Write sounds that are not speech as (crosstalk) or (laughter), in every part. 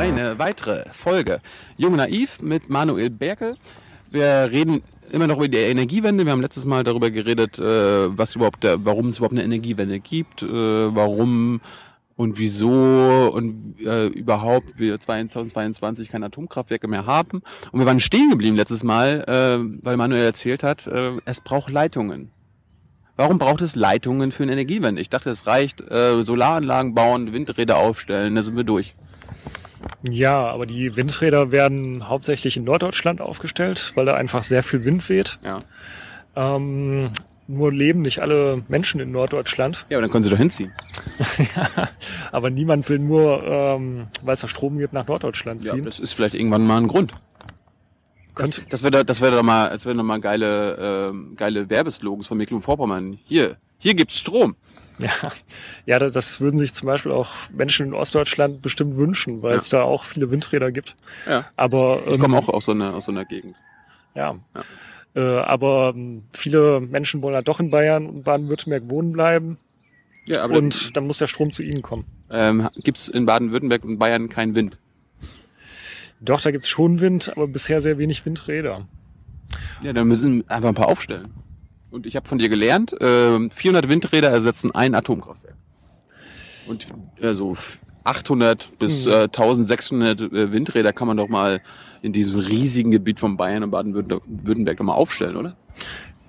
eine weitere Folge Jung Naiv mit Manuel Berkel. Wir reden immer noch über die Energiewende. Wir haben letztes Mal darüber geredet, äh, was überhaupt, warum es überhaupt eine Energiewende gibt, äh, warum und wieso und äh, überhaupt wir 2022 keine Atomkraftwerke mehr haben. Und wir waren stehen geblieben letztes Mal, weil Manuel erzählt hat, es braucht Leitungen. Warum braucht es Leitungen für eine Energiewende? Ich dachte, es reicht, äh, Solaranlagen bauen, Windräder aufstellen, da sind wir durch. Ja, aber die Windräder werden hauptsächlich in Norddeutschland aufgestellt, weil da einfach sehr viel Wind weht. Ja. Ähm, nur leben nicht alle Menschen in Norddeutschland. Ja, aber dann können sie doch hinziehen. (laughs) ja, aber niemand will nur, ähm, weil es da Strom gibt, nach Norddeutschland Ja, ziehen. das ist vielleicht irgendwann mal ein Grund. Das, das wäre das wäre doch mal, das wären doch mal geile, ähm, geile Werbeslogans von Mecklenburg-Vorpommern. Hier, hier gibt's Strom. Ja, ja, da- das würden sich zum Beispiel auch Menschen in Ostdeutschland bestimmt wünschen, weil Ja. es da auch viele Windräder gibt. Ja. Aber Ich ähm, komme auch aus so einer, aus so einer Gegend. ja. Äh, aber ähm, viele Menschen wollen halt doch in Bayern und Baden-Württemberg wohnen bleiben Ja, aber und dann muss der Strom zu ihnen kommen. ähm, gibt's in Baden-Württemberg und Bayern keinen Wind. Doch, da gibt's schon Wind, aber bisher sehr wenig Windräder. Ja, dann müssen einfach ein paar aufstellen. Und ich habe von dir gelernt, ähm, 400 Windräder ersetzen ein Atomkraftwerk. Und also 800 bis Mhm. äh, 1600 äh, Windräder kann man doch mal in diesem riesigen Gebiet von Bayern und Baden-Württemberg doch mal aufstellen, oder?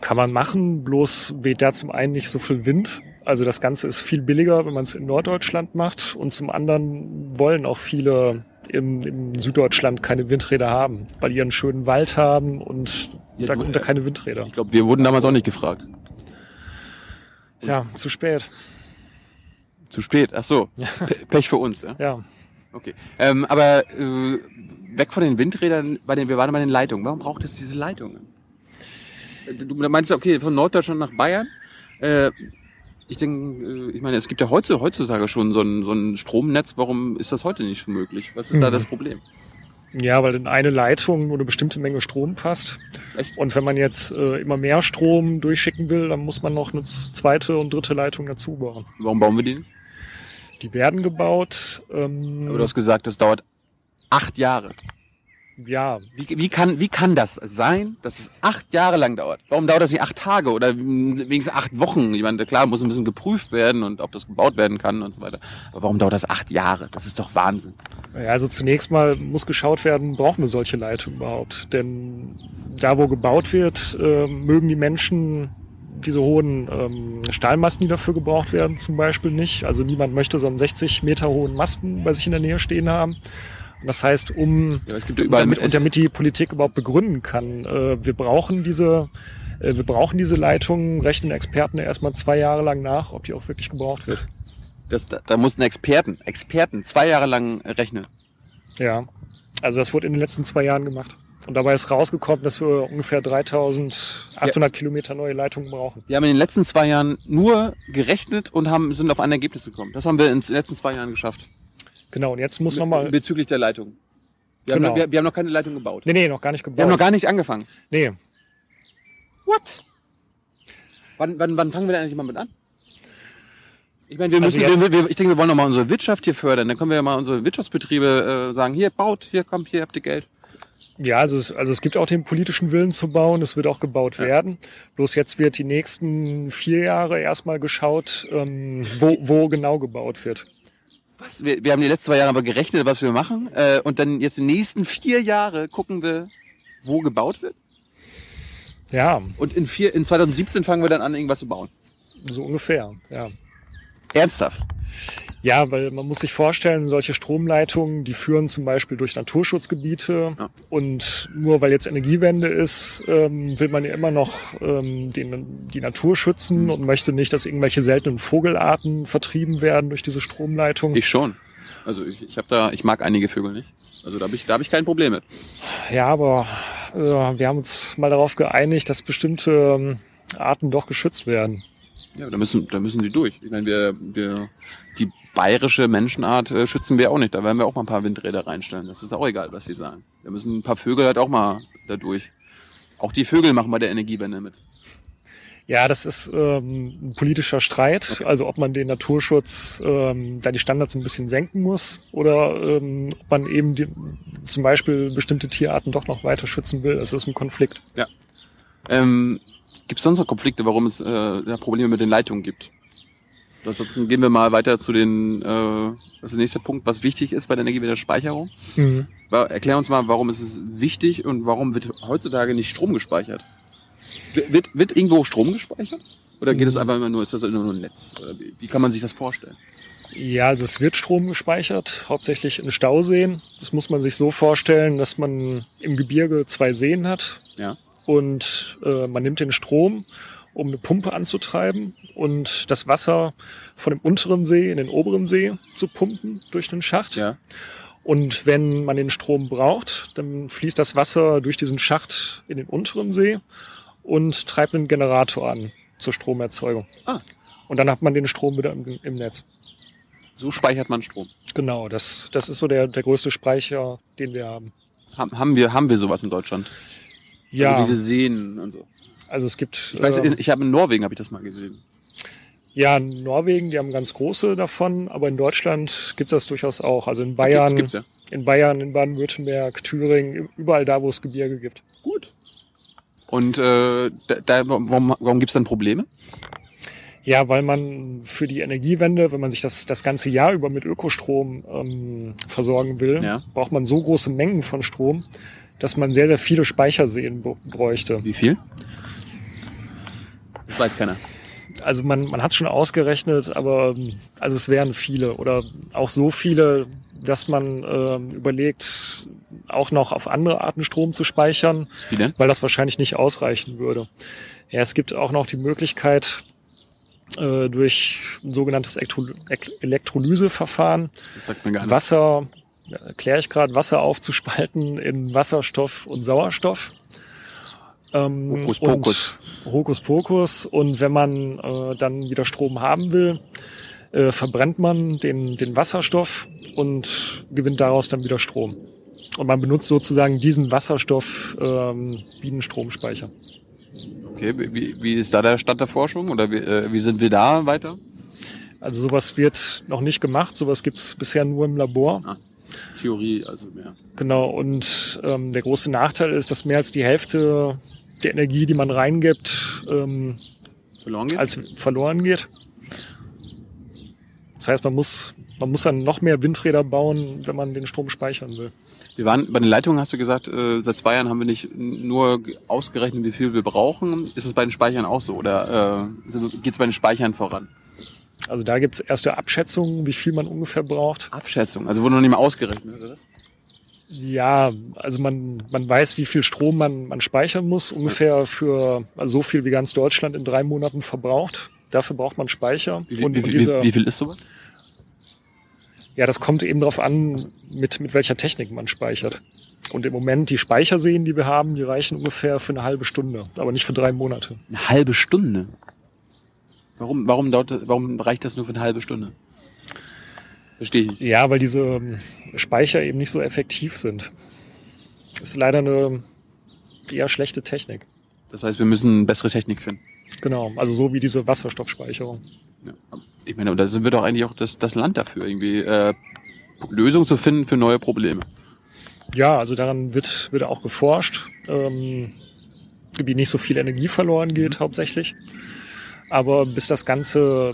Kann man machen, bloß weht da zum einen nicht so viel Wind. Also das Ganze ist viel billiger, wenn man es in Norddeutschland macht. Und zum anderen wollen auch viele im, im Süddeutschland keine Windräder haben, weil die einen schönen Wald haben und Ja, da kommt da keine Windräder. Ich glaube, wir wurden damals auch nicht gefragt. Ja, zu spät. Zu spät. Ach so. Pe- Pech für uns, ja. Ja. Okay. Ähm, aber äh, weg von den Windrädern, bei den, wir waren bei den Leitungen. Warum braucht es diese Leitungen? Äh, Du meinst, okay, von Norddeutschland nach Bayern? Äh, ich denke, äh, ich meine, es gibt ja heute, heutzutage schon so ein, so ein Stromnetz. Warum ist das heute nicht möglich? Was ist da Mhm. das Problem? Ja, weil in eine Leitung nur eine bestimmte Menge Strom passt. Echt? Und wenn man jetzt äh, immer mehr Strom durchschicken will, dann muss man noch eine zweite und dritte Leitung dazu bauen. Warum bauen wir die nicht? Die werden gebaut. Ähm, Aber du hast gesagt, das dauert acht Jahre. Ja, Wie, wie, kann, wie kann das sein, dass es acht Jahre lang dauert? Warum dauert das nicht acht Tage oder wenigstens acht Wochen? Ich meine, klar, muss ein bisschen geprüft werden und ob das gebaut werden kann und so weiter. Aber warum dauert das acht Jahre? Das ist doch Wahnsinn. Ja, also zunächst mal muss geschaut werden, brauchen wir solche Leitungen überhaupt? Denn da, wo gebaut wird, äh, mögen die Menschen diese hohen ähm, Stahlmasten, die dafür gebraucht werden, zum Beispiel nicht. Also niemand möchte so einen 60 Meter hohen Masten bei sich in der Nähe stehen haben. Das heißt, um Ja, ja überall damit, mit und damit die Politik überhaupt begründen kann, äh, wir brauchen diese äh, wir brauchen diese Leitungen, rechnen Experten erstmal zwei Jahre lang nach, ob die auch wirklich gebraucht wird. das, da, da mussten Experten, Experten zwei Jahre lang rechnen. Ja, also das wurde in den letzten zwei Jahren gemacht. Und dabei ist rausgekommen, dass wir ungefähr 3800 Kilometer neue Leitungen brauchen. Wir haben in den letzten zwei Jahren nur gerechnet und haben, sind auf ein Ergebnis gekommen. Das haben wir in den letzten zwei Jahren geschafft. Genau, und jetzt muss nochmal... Bezüglich der Leitung. Wir, haben, Genau. wir, wir haben noch keine Leitung gebaut. Nee, nee, noch gar nicht Wir haben gebaut. noch gar nicht angefangen. nee, What? Wann, wann, wann fangen wir denn eigentlich mal mit an? Ich meine, wir Also müssen, wir, wir, ich denke, wir wollen noch mal unsere Wirtschaft hier fördern. Dann können wir ja mal unsere Wirtschaftsbetriebe äh, sagen, hier baut, hier kommt, hier habt ihr Geld. ja, also es, also es gibt auch den politischen Willen zu bauen, es wird auch gebaut Ja. werden. Bloß jetzt wird die nächsten vier Jahre erstmal geschaut, ähm, wo, wo genau gebaut wird. Was? Wir, wir haben die letzten zwei Jahre aber gerechnet, was wir machen. Äh, und dann jetzt die nächsten vier Jahre gucken wir, wo gebaut wird. Ja, Und in, vier, in 2017 fangen wir dann an, irgendwas zu bauen. so ungefähr, ja. Ernsthaft. Ja, weil man muss sich vorstellen, solche Stromleitungen, die führen zum Beispiel durch Naturschutzgebiete Ja. und nur weil jetzt Energiewende ist, ähm, will man ja immer noch ähm, den, die Natur schützen und möchte nicht, dass irgendwelche seltenen Vogelarten vertrieben werden durch diese Stromleitung. Ich schon. Also ich, ich habe da, ich mag einige Vögel nicht. Also da habe ich, da hab ich kein Problem mit. Ja, aber äh, wir haben uns mal darauf geeinigt, dass bestimmte ähm, Arten doch geschützt werden. Ja, da müssen, da müssen die durch. Ich meine, wir, wir, die bayerische Menschenart äh, schützen wir auch nicht. Da werden wir auch mal ein paar Windräder reinstellen. Das ist auch egal, was sie sagen. Da müssen ein paar Vögel halt auch mal da durch. Auch die Vögel machen bei der Energiewende mit. Ja, das ist ähm, ein politischer Streit, okay. also ob man den Naturschutz ähm, da die Standards ein bisschen senken muss oder ähm, ob man eben die, zum Beispiel bestimmte Tierarten doch noch weiter schützen will. Es ist ein Konflikt. Ja. Ähm, gibt es sonst noch Konflikte, warum es äh, Probleme mit den Leitungen gibt? Ansonsten gehen wir mal weiter zu den, äh, was ist der nächste Punkt, was wichtig ist bei der Energiewinterspeicherung. Mhm. Erklär uns mal, warum ist es wichtig und warum wird heutzutage nicht Strom gespeichert? Wird, wird irgendwo Strom gespeichert? Oder geht es mhm. einfach immer nur, ist das nur ein Netz? Wie kann man sich das vorstellen? Ja, also es wird Strom gespeichert, hauptsächlich in Stauseen. Das muss man sich so vorstellen, dass man im Gebirge zwei Seen hat. Ja. Und äh, man nimmt den Strom, um eine Pumpe anzutreiben und das Wasser von dem unteren See in den oberen See zu pumpen durch den Schacht. Ja. Und wenn man den Strom braucht, dann fließt das Wasser durch diesen Schacht in den unteren See und treibt einen Generator an zur Stromerzeugung. Ah. Und dann hat man den Strom wieder im, im Netz. So speichert man Strom. Genau, das, das ist so der, der größte Speicher, den wir haben. Haben wir, haben wir sowas in Deutschland? Ja. Also diese Seen und so. Also es gibt. Ich weiß, äh, ich habe in Norwegen habe ich das mal gesehen. Ja, in Norwegen, die haben ganz große davon, aber in Deutschland gibt es das durchaus auch. Also in Bayern, gibt's, gibt's, ja. in Bayern, in Baden-Württemberg, Thüringen, überall da, wo es Gebirge gibt. Gut. Und äh, da, warum, warum gibt es dann Probleme? Ja, weil man für die Energiewende, wenn man sich das das ganze Jahr über mit Ökostrom ähm, versorgen will, ja. braucht man so große Mengen von Strom, dass man sehr, sehr viele Speicherseen bräuchte. Wie viel? Das weiß keiner. Also man, man hat schon ausgerechnet, aber also es wären viele oder auch so viele, dass man äh, überlegt, auch noch auf andere Arten Strom zu speichern, Wie denn? weil das wahrscheinlich nicht ausreichen würde. Ja, es gibt auch noch die Möglichkeit, äh, durch ein sogenanntes Elektrolyseverfahren. Wasser, erkläre ich gerade, Wasser aufzuspalten in Wasserstoff und Sauerstoff. Ähm, Hokus Pokus. Hokus Pokus. Und wenn man äh, dann wieder Strom haben will, äh, verbrennt man den, den Wasserstoff und gewinnt daraus dann wieder Strom. Und man benutzt sozusagen diesen Wasserstoff ähm, wie einen Stromspeicher. Okay, wie, wie ist da der Stand der Forschung oder wie, äh, wie sind wir da weiter? Also sowas wird noch nicht gemacht, sowas gibt's bisher nur im Labor. Ah, Theorie also mehr. Genau, und ähm, der große Nachteil ist, dass mehr als die Hälfte der Energie, die man reingibt, ähm, verloren geht? als verloren geht. Das heißt, man muss, man muss dann noch mehr Windräder bauen, wenn man den Strom speichern will. Wir waren bei den Leitungen, hast du gesagt, äh, seit zwei Jahren haben wir nicht nur ausgerechnet, wie viel wir brauchen. Ist es bei den Speichern auch so oder äh, geht es bei den Speichern voran? Also da gibt es erste Abschätzungen, wie viel man ungefähr braucht. Abschätzung, also wurde noch nicht mal ausgerechnet, oder was? Ja, also man, man weiß, wie viel Strom man, man speichern muss, ungefähr für also so viel wie ganz Deutschland in drei Monaten verbraucht. Dafür braucht man Speicher. Wie, und, wie, und diese, wie, wie viel ist sowas? Ja, das kommt eben darauf an, mit, mit welcher Technik man speichert. Und im Moment die Speicherseen, die wir haben, die reichen ungefähr für eine halbe Stunde, aber nicht für drei Monate. Eine halbe Stunde? Warum, warum, dauert, warum reicht das nur für eine halbe Stunde? Verstehe ich. Ja, weil diese Speicher eben nicht so effektiv sind. Das ist leider eine eher schlechte Technik. Das heißt, wir müssen bessere Technik finden. Genau, also so wie diese Wasserstoffspeicherung. Ja. Ich meine, da sind wir doch eigentlich auch das, das Land dafür, irgendwie äh, Lösungen zu finden für neue Probleme. Ja, also daran wird, wird auch geforscht, ähm, wie nicht so viel Energie verloren geht, mhm. hauptsächlich. Aber bis das Ganze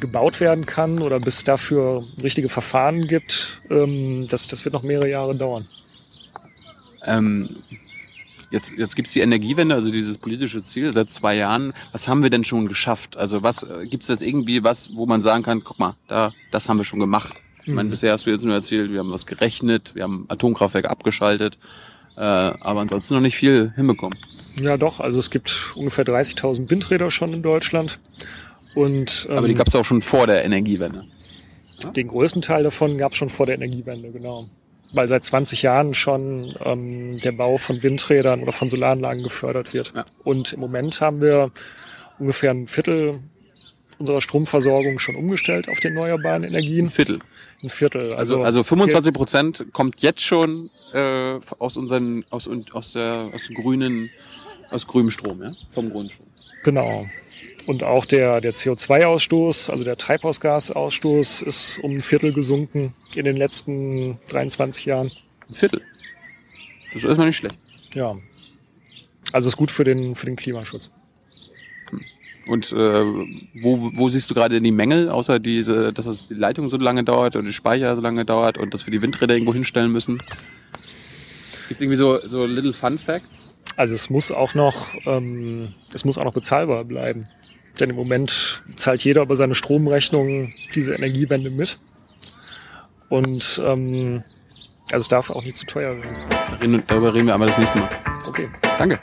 gebaut werden kann oder bis dafür richtige Verfahren gibt, ähm, das, das wird noch mehrere Jahre dauern. Ähm, jetzt jetzt gibt es die Energiewende, also dieses politische Ziel seit zwei Jahren. Was haben wir denn schon geschafft? Also was äh, gibt es jetzt irgendwie was, wo man sagen kann, guck mal, da das haben wir schon gemacht. Ich meine, mhm. bisher hast du jetzt nur erzählt, wir haben was gerechnet, wir haben Atomkraftwerke abgeschaltet, äh, aber ansonsten noch nicht viel hinbekommen. Ja, doch. Also es gibt ungefähr 30.000 Windräder schon in Deutschland. Und, ähm, Aber die gab es auch schon vor der Energiewende. Den größten Teil davon gab es schon vor der Energiewende, genau. Weil seit 20 Jahren schon ähm, der Bau von Windrädern oder von Solaranlagen gefördert wird. Ja. Und im Moment haben wir ungefähr ein Viertel unserer Stromversorgung schon umgestellt auf die erneuerbaren Energien. Ein Viertel. Ein Viertel. Also, also, also 25 Prozent kommt jetzt schon äh, aus unseren aus, aus der aus grünen Aus grünem Strom, ja? Vom Grundstrom. Genau. Und auch der, der CO2-Ausstoß, also der Treibhausgasausstoß, ist um ein Viertel gesunken in den letzten 23 Jahren. Ein Viertel. Das ist erstmal nicht schlecht. Ja. Also ist gut für den, für den Klimaschutz. Und äh, wo, wo siehst du gerade die Mängel, außer diese, dass das die Leitung so lange dauert und die Speicher so lange dauert und dass wir die Windräder irgendwo hinstellen müssen? Gibt es irgendwie so, so Little Fun Facts? Also es muss auch noch, ähm, es muss auch noch bezahlbar bleiben. Denn im Moment zahlt jeder über seine Stromrechnung diese Energiewende mit. Und ähm, also es darf auch nicht zu teuer werden. Darüber reden wir aber das nächste Mal. Okay. Danke.